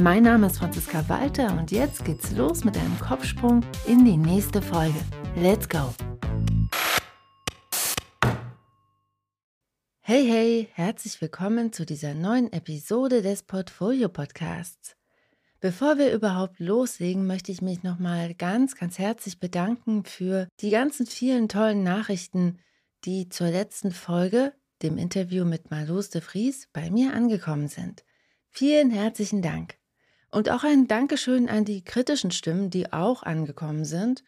Mein Name ist Franziska Walter und jetzt geht's los mit einem Kopfsprung in die nächste Folge. Let's go! Hey, hey, herzlich willkommen zu dieser neuen Episode des Portfolio Podcasts. Bevor wir überhaupt loslegen, möchte ich mich nochmal ganz, ganz herzlich bedanken für die ganzen vielen tollen Nachrichten, die zur letzten Folge, dem Interview mit Marlos de Vries, bei mir angekommen sind. Vielen herzlichen Dank. Und auch ein Dankeschön an die kritischen Stimmen, die auch angekommen sind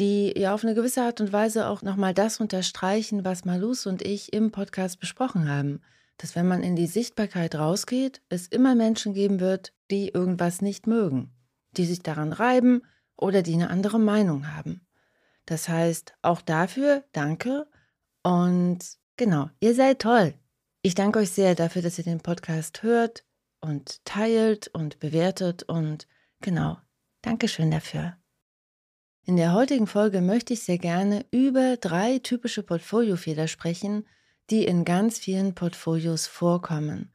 die ja auf eine gewisse Art und Weise auch nochmal das unterstreichen, was Malus und ich im Podcast besprochen haben. Dass wenn man in die Sichtbarkeit rausgeht, es immer Menschen geben wird, die irgendwas nicht mögen, die sich daran reiben oder die eine andere Meinung haben. Das heißt, auch dafür danke und genau, ihr seid toll. Ich danke euch sehr dafür, dass ihr den Podcast hört und teilt und bewertet und genau, Dankeschön dafür. In der heutigen Folge möchte ich sehr gerne über drei typische Portfoliofehler sprechen, die in ganz vielen Portfolios vorkommen.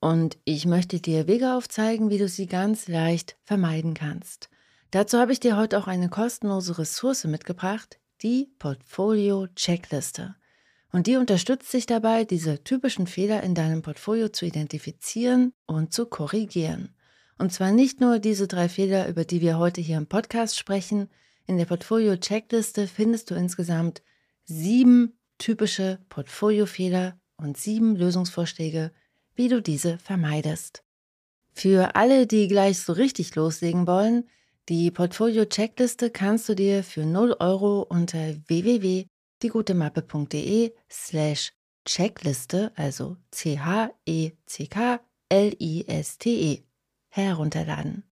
Und ich möchte dir Wege aufzeigen, wie du sie ganz leicht vermeiden kannst. Dazu habe ich dir heute auch eine kostenlose Ressource mitgebracht, die Portfolio-Checkliste. Und die unterstützt dich dabei, diese typischen Fehler in deinem Portfolio zu identifizieren und zu korrigieren. Und zwar nicht nur diese drei Fehler, über die wir heute hier im Podcast sprechen, in der Portfolio-Checkliste findest du insgesamt sieben typische Portfoliofehler und sieben Lösungsvorschläge, wie du diese vermeidest. Für alle, die gleich so richtig loslegen wollen, die Portfolio-Checkliste kannst du dir für 0 Euro unter www.diegutemappe.de slash Checkliste, also C-H-E-C-K-L-I-S-T-E, -E, herunterladen.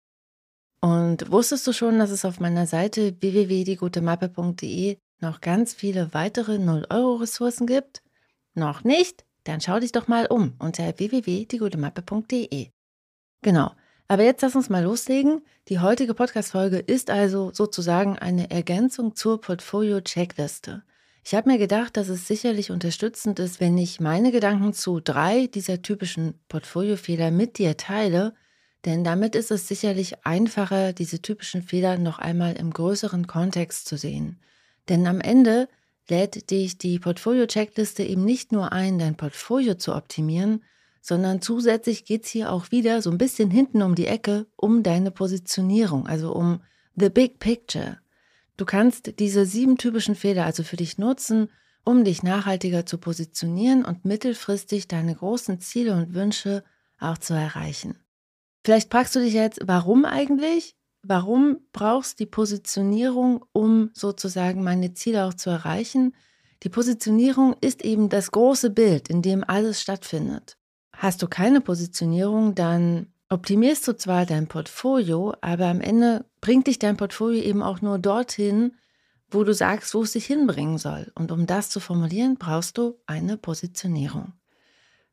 Und wusstest du schon, dass es auf meiner Seite www.diegutemappe.de noch ganz viele weitere 0-Euro-Ressourcen gibt? Noch nicht? Dann schau dich doch mal um unter www.diegutemappe.de. Genau. Aber jetzt lass uns mal loslegen. Die heutige Podcast-Folge ist also sozusagen eine Ergänzung zur Portfolio-Checkliste. Ich habe mir gedacht, dass es sicherlich unterstützend ist, wenn ich meine Gedanken zu drei dieser typischen Portfoliofehler mit dir teile, denn damit ist es sicherlich einfacher, diese typischen Fehler noch einmal im größeren Kontext zu sehen. Denn am Ende lädt dich die Portfolio-Checkliste eben nicht nur ein, dein Portfolio zu optimieren, sondern zusätzlich geht es hier auch wieder so ein bisschen hinten um die Ecke um deine Positionierung, also um the big picture. Du kannst diese sieben typischen Fehler also für dich nutzen, um dich nachhaltiger zu positionieren und mittelfristig deine großen Ziele und Wünsche auch zu erreichen. Vielleicht fragst du dich jetzt, warum eigentlich? Warum brauchst du die Positionierung, um sozusagen meine Ziele auch zu erreichen? Die Positionierung ist eben das große Bild, in dem alles stattfindet. Hast du keine Positionierung, dann optimierst du zwar dein Portfolio, aber am Ende bringt dich dein Portfolio eben auch nur dorthin, wo du sagst, wo es dich hinbringen soll. Und um das zu formulieren, brauchst du eine Positionierung.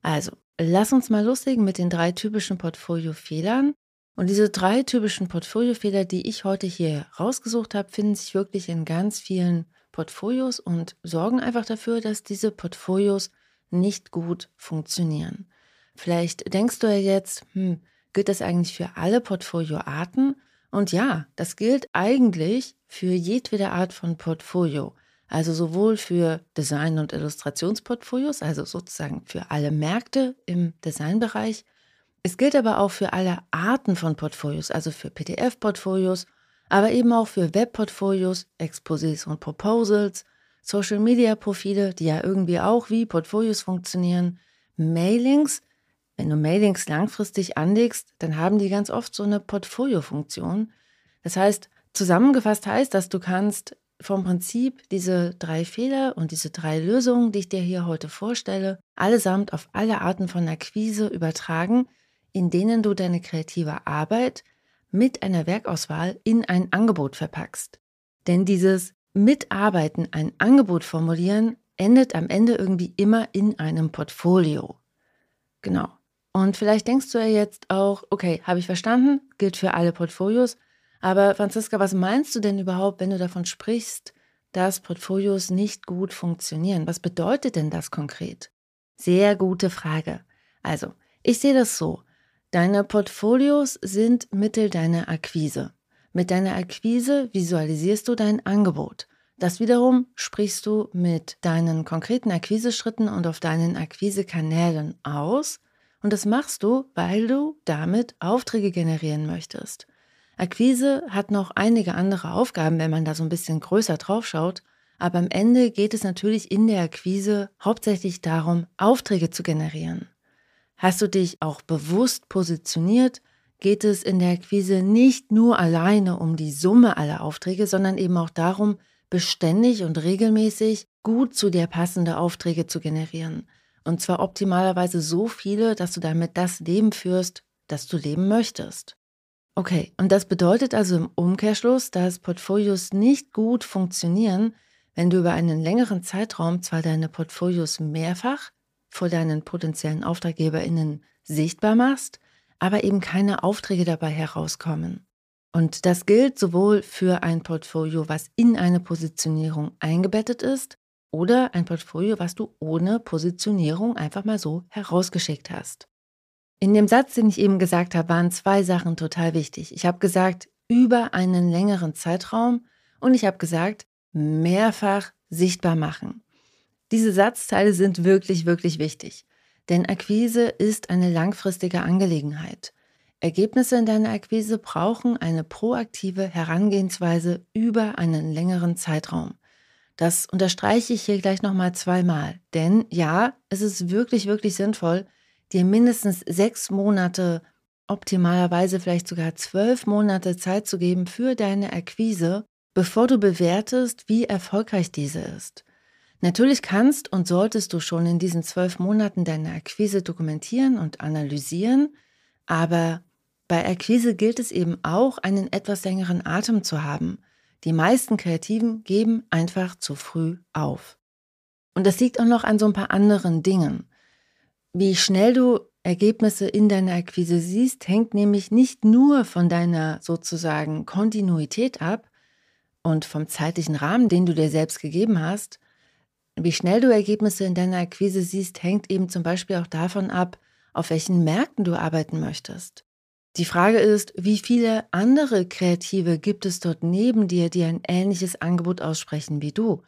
Also, Lass uns mal loslegen mit den drei typischen Portfoliofehlern. Und diese drei typischen Portfoliofehler, die ich heute hier rausgesucht habe, finden sich wirklich in ganz vielen Portfolios und sorgen einfach dafür, dass diese Portfolios nicht gut funktionieren. Vielleicht denkst du ja jetzt, hm, gilt das eigentlich für alle Portfolioarten? Und ja, das gilt eigentlich für jedwede Art von Portfolio. Also sowohl für Design- und Illustrationsportfolios, also sozusagen für alle Märkte im Designbereich. Es gilt aber auch für alle Arten von Portfolios, also für PDF-Portfolios, aber eben auch für Web-Portfolios, Exposés und Proposals, Social-Media-Profile, die ja irgendwie auch wie Portfolios funktionieren, Mailings. Wenn du Mailings langfristig anlegst, dann haben die ganz oft so eine Portfolio-Funktion. Das heißt, zusammengefasst heißt, dass du kannst vom Prinzip diese drei Fehler und diese drei Lösungen, die ich dir hier heute vorstelle, allesamt auf alle Arten von Akquise übertragen, in denen du deine kreative Arbeit mit einer Werkauswahl in ein Angebot verpackst. Denn dieses Mitarbeiten, ein Angebot formulieren, endet am Ende irgendwie immer in einem Portfolio. Genau. Und vielleicht denkst du ja jetzt auch, okay, habe ich verstanden, gilt für alle Portfolios. Aber Franziska, was meinst du denn überhaupt, wenn du davon sprichst, dass Portfolios nicht gut funktionieren? Was bedeutet denn das konkret? Sehr gute Frage. Also, ich sehe das so. Deine Portfolios sind Mittel deiner Akquise. Mit deiner Akquise visualisierst du dein Angebot. Das wiederum sprichst du mit deinen konkreten Akquiseschritten und auf deinen Akquisekanälen aus. Und das machst du, weil du damit Aufträge generieren möchtest. Akquise hat noch einige andere Aufgaben, wenn man da so ein bisschen größer drauf schaut. Aber am Ende geht es natürlich in der Akquise hauptsächlich darum, Aufträge zu generieren. Hast du dich auch bewusst positioniert, geht es in der Akquise nicht nur alleine um die Summe aller Aufträge, sondern eben auch darum, beständig und regelmäßig gut zu dir passende Aufträge zu generieren. Und zwar optimalerweise so viele, dass du damit das Leben führst, das du leben möchtest. Okay, und das bedeutet also im Umkehrschluss, dass Portfolios nicht gut funktionieren, wenn du über einen längeren Zeitraum zwar deine Portfolios mehrfach vor deinen potenziellen AuftraggeberInnen sichtbar machst, aber eben keine Aufträge dabei herauskommen. Und das gilt sowohl für ein Portfolio, was in eine Positionierung eingebettet ist, oder ein Portfolio, was du ohne Positionierung einfach mal so herausgeschickt hast. In dem Satz, den ich eben gesagt habe, waren zwei Sachen total wichtig. Ich habe gesagt, über einen längeren Zeitraum und ich habe gesagt, mehrfach sichtbar machen. Diese Satzteile sind wirklich, wirklich wichtig. Denn Akquise ist eine langfristige Angelegenheit. Ergebnisse in deiner Akquise brauchen eine proaktive Herangehensweise über einen längeren Zeitraum. Das unterstreiche ich hier gleich nochmal zweimal. Denn ja, es ist wirklich, wirklich sinnvoll, dir mindestens sechs Monate, optimalerweise vielleicht sogar zwölf Monate Zeit zu geben für deine Akquise, bevor du bewertest, wie erfolgreich diese ist. Natürlich kannst und solltest du schon in diesen zwölf Monaten deine Akquise dokumentieren und analysieren, aber bei Akquise gilt es eben auch, einen etwas längeren Atem zu haben. Die meisten Kreativen geben einfach zu früh auf. Und das liegt auch noch an so ein paar anderen Dingen. Wie schnell du Ergebnisse in deiner Akquise siehst, hängt nämlich nicht nur von deiner sozusagen Kontinuität ab und vom zeitlichen Rahmen, den du dir selbst gegeben hast, wie schnell du Ergebnisse in deiner Akquise siehst, hängt eben zum Beispiel auch davon ab, auf welchen Märkten du arbeiten möchtest. Die Frage ist, wie viele andere Kreative gibt es dort neben dir, die ein ähnliches Angebot aussprechen wie du?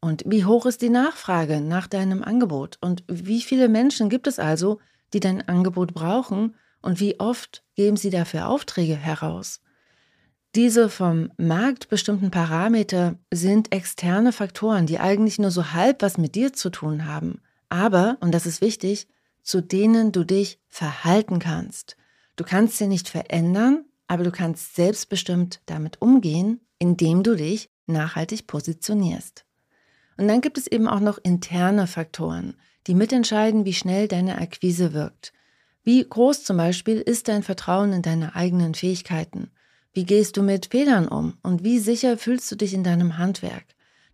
Und wie hoch ist die Nachfrage nach deinem Angebot? Und wie viele Menschen gibt es also, die dein Angebot brauchen? Und wie oft geben sie dafür Aufträge heraus? Diese vom Markt bestimmten Parameter sind externe Faktoren, die eigentlich nur so halb was mit dir zu tun haben, aber, und das ist wichtig, zu denen du dich verhalten kannst. Du kannst sie nicht verändern, aber du kannst selbstbestimmt damit umgehen, indem du dich nachhaltig positionierst. Und dann gibt es eben auch noch interne Faktoren, die mitentscheiden, wie schnell deine Akquise wirkt. Wie groß zum Beispiel ist dein Vertrauen in deine eigenen Fähigkeiten? Wie gehst du mit Fehlern um? Und wie sicher fühlst du dich in deinem Handwerk?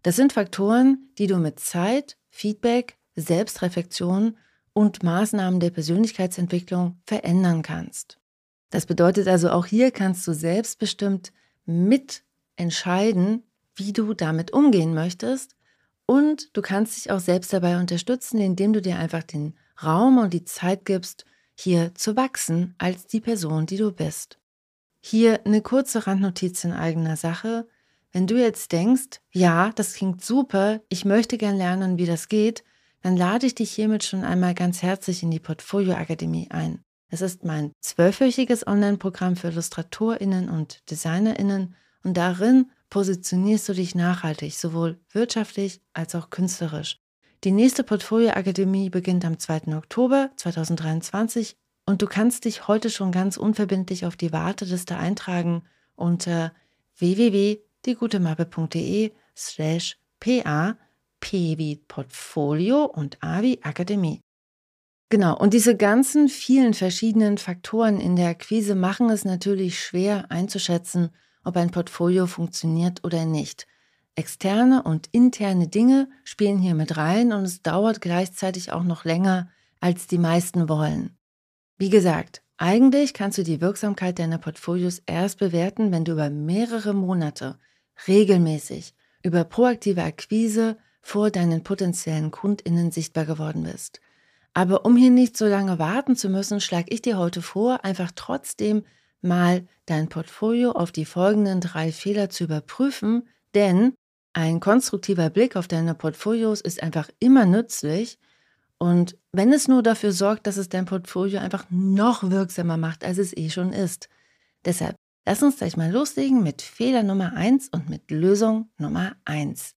Das sind Faktoren, die du mit Zeit, Feedback, Selbstreflexion und Maßnahmen der Persönlichkeitsentwicklung verändern kannst. Das bedeutet also, auch hier kannst du selbstbestimmt mitentscheiden, wie du damit umgehen möchtest und du kannst dich auch selbst dabei unterstützen, indem du dir einfach den Raum und die Zeit gibst, hier zu wachsen als die Person, die du bist. Hier eine kurze Randnotiz in eigener Sache. Wenn du jetzt denkst, ja, das klingt super, ich möchte gern lernen, wie das geht, dann lade ich dich hiermit schon einmal ganz herzlich in die Portfolio Akademie ein. Es ist mein zwölfwöchiges Online-Programm für IllustratorInnen und DesignerInnen und darin positionierst du dich nachhaltig, sowohl wirtschaftlich als auch künstlerisch. Die nächste Portfolio Akademie beginnt am 2. Oktober 2023 und du kannst dich heute schon ganz unverbindlich auf die Warteliste eintragen unter www.diegutemappe.de slash pa p wie Portfolio und a wie Akademie. Genau, und diese ganzen vielen verschiedenen Faktoren in der Akquise machen es natürlich schwer einzuschätzen, ob ein Portfolio funktioniert oder nicht. Externe und interne Dinge spielen hier mit rein und es dauert gleichzeitig auch noch länger, als die meisten wollen. Wie gesagt, eigentlich kannst du die Wirksamkeit deiner Portfolios erst bewerten, wenn du über mehrere Monate regelmäßig über proaktive Akquise vor deinen potenziellen Kundinnen sichtbar geworden bist. Aber um hier nicht so lange warten zu müssen, schlage ich dir heute vor, einfach trotzdem mal dein Portfolio auf die folgenden drei Fehler zu überprüfen, denn ein konstruktiver Blick auf deine Portfolios ist einfach immer nützlich und wenn es nur dafür sorgt, dass es dein Portfolio einfach noch wirksamer macht, als es eh schon ist. Deshalb, lass uns gleich mal loslegen mit Fehler Nummer eins und mit Lösung Nummer eins.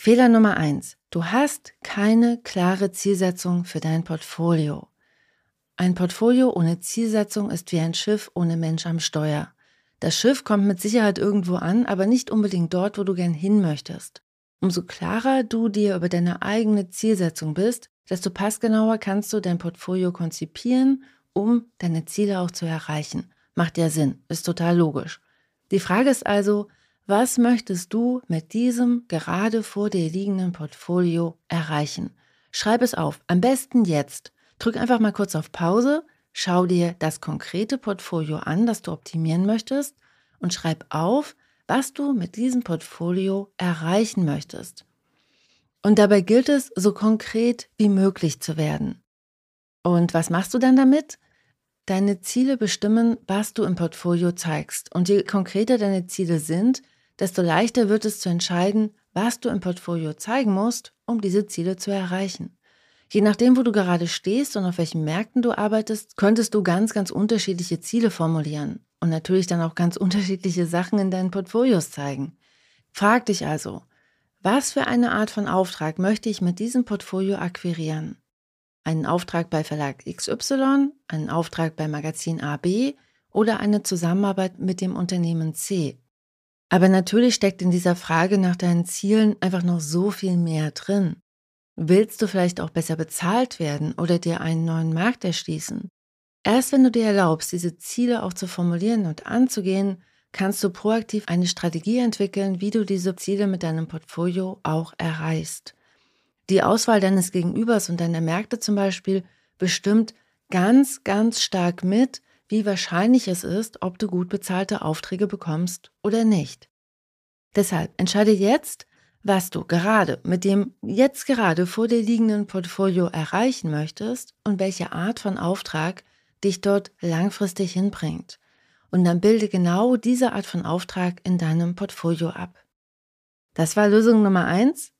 Fehler Nummer eins: Du hast keine klare Zielsetzung für dein Portfolio. Ein Portfolio ohne Zielsetzung ist wie ein Schiff ohne Mensch am Steuer. Das Schiff kommt mit Sicherheit irgendwo an, aber nicht unbedingt dort, wo du gern hin möchtest. Umso klarer du dir über deine eigene Zielsetzung bist, desto passgenauer kannst du dein Portfolio konzipieren, um deine Ziele auch zu erreichen. Macht ja Sinn, ist total logisch. Die Frage ist also, was möchtest du mit diesem gerade vor dir liegenden Portfolio erreichen? Schreib es auf, am besten jetzt. Drück einfach mal kurz auf Pause, schau dir das konkrete Portfolio an, das du optimieren möchtest und schreib auf, was du mit diesem Portfolio erreichen möchtest. Und dabei gilt es, so konkret wie möglich zu werden. Und was machst du dann damit? Deine Ziele bestimmen, was du im Portfolio zeigst. Und je konkreter deine Ziele sind, desto leichter wird es zu entscheiden, was du im Portfolio zeigen musst, um diese Ziele zu erreichen. Je nachdem, wo du gerade stehst und auf welchen Märkten du arbeitest, könntest du ganz, ganz unterschiedliche Ziele formulieren und natürlich dann auch ganz unterschiedliche Sachen in deinen Portfolios zeigen. Frag dich also, was für eine Art von Auftrag möchte ich mit diesem Portfolio akquirieren? Einen Auftrag bei Verlag XY, einen Auftrag bei Magazin AB oder eine Zusammenarbeit mit dem Unternehmen C? Aber natürlich steckt in dieser Frage nach deinen Zielen einfach noch so viel mehr drin. Willst du vielleicht auch besser bezahlt werden oder dir einen neuen Markt erschließen? Erst wenn du dir erlaubst, diese Ziele auch zu formulieren und anzugehen, kannst du proaktiv eine Strategie entwickeln, wie du diese Ziele mit deinem Portfolio auch erreichst. Die Auswahl deines Gegenübers und deiner Märkte zum Beispiel bestimmt ganz, ganz stark mit, wie wahrscheinlich es ist, ob du gut bezahlte Aufträge bekommst oder nicht. Deshalb entscheide jetzt, was du gerade mit dem jetzt gerade vor dir liegenden Portfolio erreichen möchtest und welche Art von Auftrag dich dort langfristig hinbringt und dann bilde genau diese Art von Auftrag in deinem Portfolio ab. Das war Lösung Nummer eins.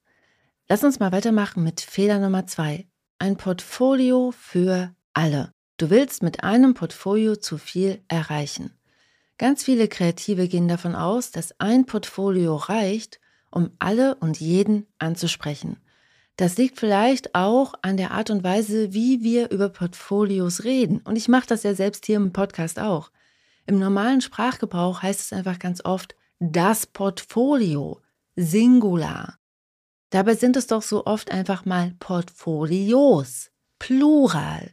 Lass uns mal weitermachen mit Fehler Nummer zwei. Ein Portfolio für alle. Du willst mit einem Portfolio zu viel erreichen. Ganz viele Kreative gehen davon aus, dass ein Portfolio reicht, um alle und jeden anzusprechen. Das liegt vielleicht auch an der Art und Weise, wie wir über Portfolios reden. Und ich mache das ja selbst hier im Podcast auch. Im normalen Sprachgebrauch heißt es einfach ganz oft das Portfolio, Singular. Dabei sind es doch so oft einfach mal Portfolios, Plural.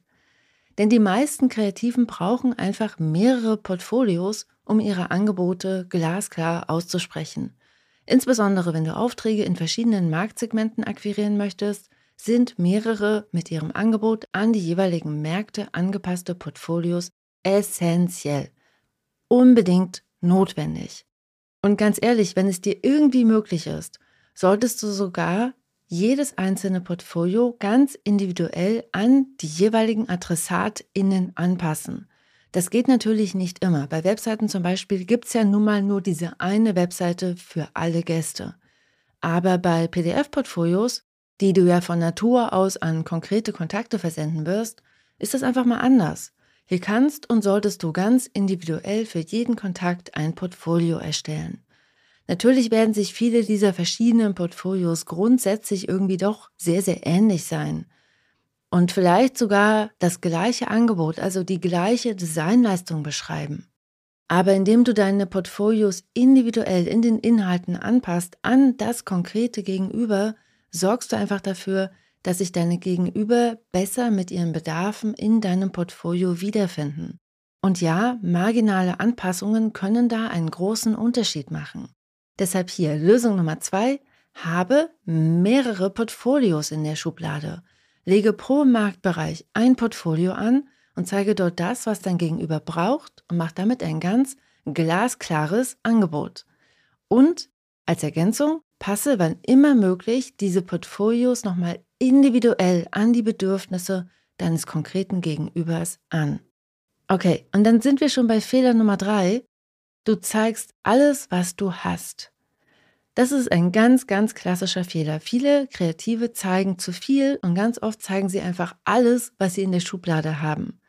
Denn die meisten Kreativen brauchen einfach mehrere Portfolios, um ihre Angebote glasklar auszusprechen. Insbesondere wenn du Aufträge in verschiedenen Marktsegmenten akquirieren möchtest, sind mehrere mit ihrem Angebot an die jeweiligen Märkte angepasste Portfolios essentiell unbedingt notwendig. Und ganz ehrlich, wenn es dir irgendwie möglich ist, solltest du sogar jedes einzelne Portfolio ganz individuell an die jeweiligen AdressatInnen anpassen. Das geht natürlich nicht immer. Bei Webseiten zum Beispiel gibt es ja nun mal nur diese eine Webseite für alle Gäste. Aber bei PDF-Portfolios, die du ja von Natur aus an konkrete Kontakte versenden wirst, ist das einfach mal anders. Hier kannst und solltest du ganz individuell für jeden Kontakt ein Portfolio erstellen. Natürlich werden sich viele dieser verschiedenen Portfolios grundsätzlich irgendwie doch sehr, sehr ähnlich sein. Und vielleicht sogar das gleiche Angebot, also die gleiche Designleistung beschreiben. Aber indem du deine Portfolios individuell in den Inhalten anpasst an das konkrete Gegenüber, sorgst du einfach dafür, dass sich deine Gegenüber besser mit ihren Bedarfen in deinem Portfolio wiederfinden. Und ja, marginale Anpassungen können da einen großen Unterschied machen. Deshalb hier Lösung Nummer zwei, habe mehrere Portfolios in der Schublade. Lege pro Marktbereich ein Portfolio an und zeige dort das, was dein Gegenüber braucht und mach damit ein ganz glasklares Angebot. Und als Ergänzung, passe wann immer möglich diese Portfolios nochmal individuell an die Bedürfnisse deines konkreten Gegenübers an. Okay, und dann sind wir schon bei Fehler Nummer drei. Du zeigst alles, was du hast. Das ist ein ganz, ganz klassischer Fehler. Viele Kreative zeigen zu viel und ganz oft zeigen sie einfach alles, was sie in der Schublade haben.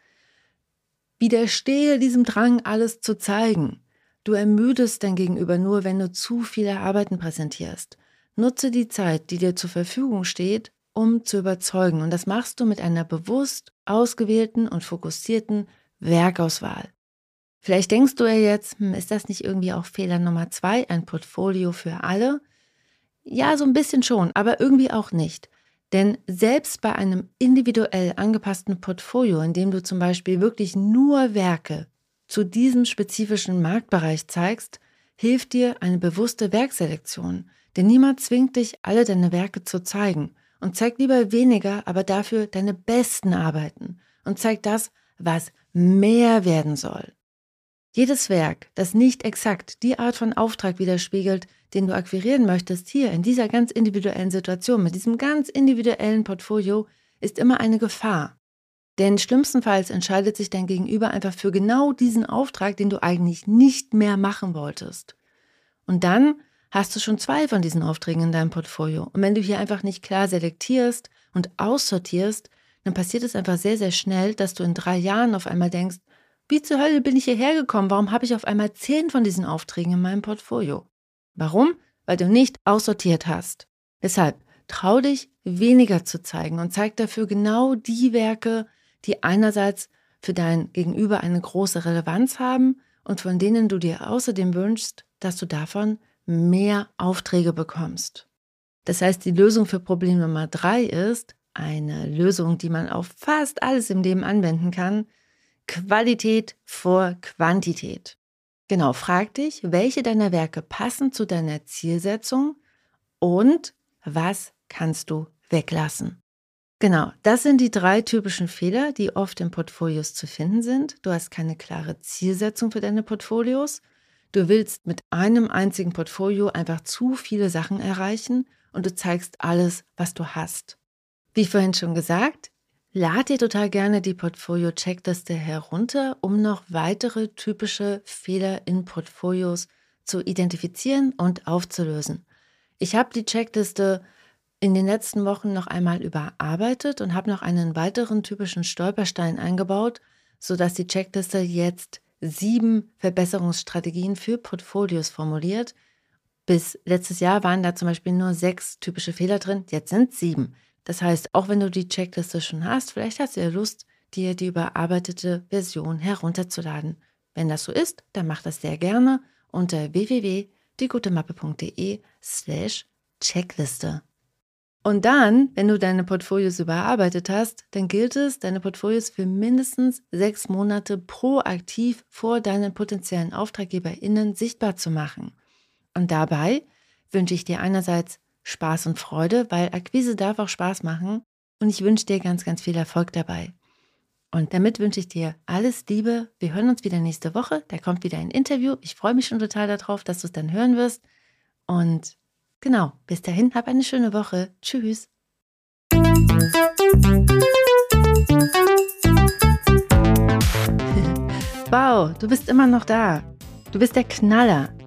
Widerstehe diesem Drang, alles zu zeigen. Du ermüdest dein Gegenüber nur, wenn du zu viele Arbeiten präsentierst. Nutze die Zeit, die dir zur Verfügung steht, um zu überzeugen. Und das machst du mit einer bewusst ausgewählten und fokussierten Werkauswahl. Vielleicht denkst du ja jetzt, hm, ist das nicht irgendwie auch Fehler Nummer zwei, ein Portfolio für alle? Ja, so ein bisschen schon, aber irgendwie auch nicht. Denn selbst bei einem individuell angepassten Portfolio, in dem du zum Beispiel wirklich nur Werke zu diesem spezifischen Marktbereich zeigst, hilft dir eine bewusste Werkselektion. Denn niemand zwingt dich, alle deine Werke zu zeigen. Und zeig lieber weniger, aber dafür deine besten Arbeiten. Und zeig das, was mehr werden soll. Jedes Werk, das nicht exakt die Art von Auftrag widerspiegelt, den du akquirieren möchtest, hier in dieser ganz individuellen Situation, mit diesem ganz individuellen Portfolio, ist immer eine Gefahr. Denn schlimmstenfalls entscheidet sich dein Gegenüber einfach für genau diesen Auftrag, den du eigentlich nicht mehr machen wolltest. Und dann hast du schon zwei von diesen Aufträgen in deinem Portfolio. Und wenn du hier einfach nicht klar selektierst und aussortierst, dann passiert es einfach sehr, sehr schnell, dass du in drei Jahren auf einmal denkst, wie zur Hölle bin ich hierher gekommen? Warum habe ich auf einmal zehn von diesen Aufträgen in meinem Portfolio? Warum? Weil du nicht aussortiert hast. Deshalb trau dich, weniger zu zeigen und zeig dafür genau die Werke, die einerseits für dein Gegenüber eine große Relevanz haben und von denen du dir außerdem wünschst, dass du davon mehr Aufträge bekommst. Das heißt, die Lösung für Problem Nummer drei ist, eine Lösung, die man auf fast alles im Leben anwenden kann. Qualität vor Quantität. Genau, frag dich, welche deiner Werke passen zu deiner Zielsetzung und was kannst du weglassen. Genau, das sind die drei typischen Fehler, die oft in Portfolios zu finden sind. Du hast keine klare Zielsetzung für deine Portfolios. Du willst mit einem einzigen Portfolio einfach zu viele Sachen erreichen und du zeigst alles, was du hast. Wie vorhin schon gesagt, lad dir total gerne die Portfolio-Checkliste herunter, um noch weitere typische Fehler in Portfolios zu identifizieren und aufzulösen. Ich habe die Checkliste in den letzten Wochen noch einmal überarbeitet und habe noch einen weiteren typischen Stolperstein eingebaut, sodass die Checkliste jetzt sieben Verbesserungsstrategien für Portfolios formuliert. Bis letztes Jahr waren da zum Beispiel nur sechs typische Fehler drin, jetzt sind sieben. Das heißt, auch wenn du die Checkliste schon hast, vielleicht hast du ja Lust, dir die überarbeitete Version herunterzuladen. Wenn das so ist, dann mach das sehr gerne unter www.diegutemappe.de slash Checkliste. Und dann, wenn du deine Portfolios überarbeitet hast, dann gilt es, deine Portfolios für mindestens sechs Monate proaktiv vor deinen potenziellen AuftraggeberInnen sichtbar zu machen. Und dabei wünsche ich dir einerseits Spaß und Freude, weil Akquise darf auch Spaß machen. Und ich wünsche dir ganz, ganz viel Erfolg dabei. Und damit wünsche ich dir alles Liebe. Wir hören uns wieder nächste Woche. Da kommt wieder ein Interview. Ich freue mich schon total darauf, dass du es dann hören wirst. Und genau, bis dahin, hab eine schöne Woche. Tschüss. Wow, du bist immer noch da. Du bist der Knaller.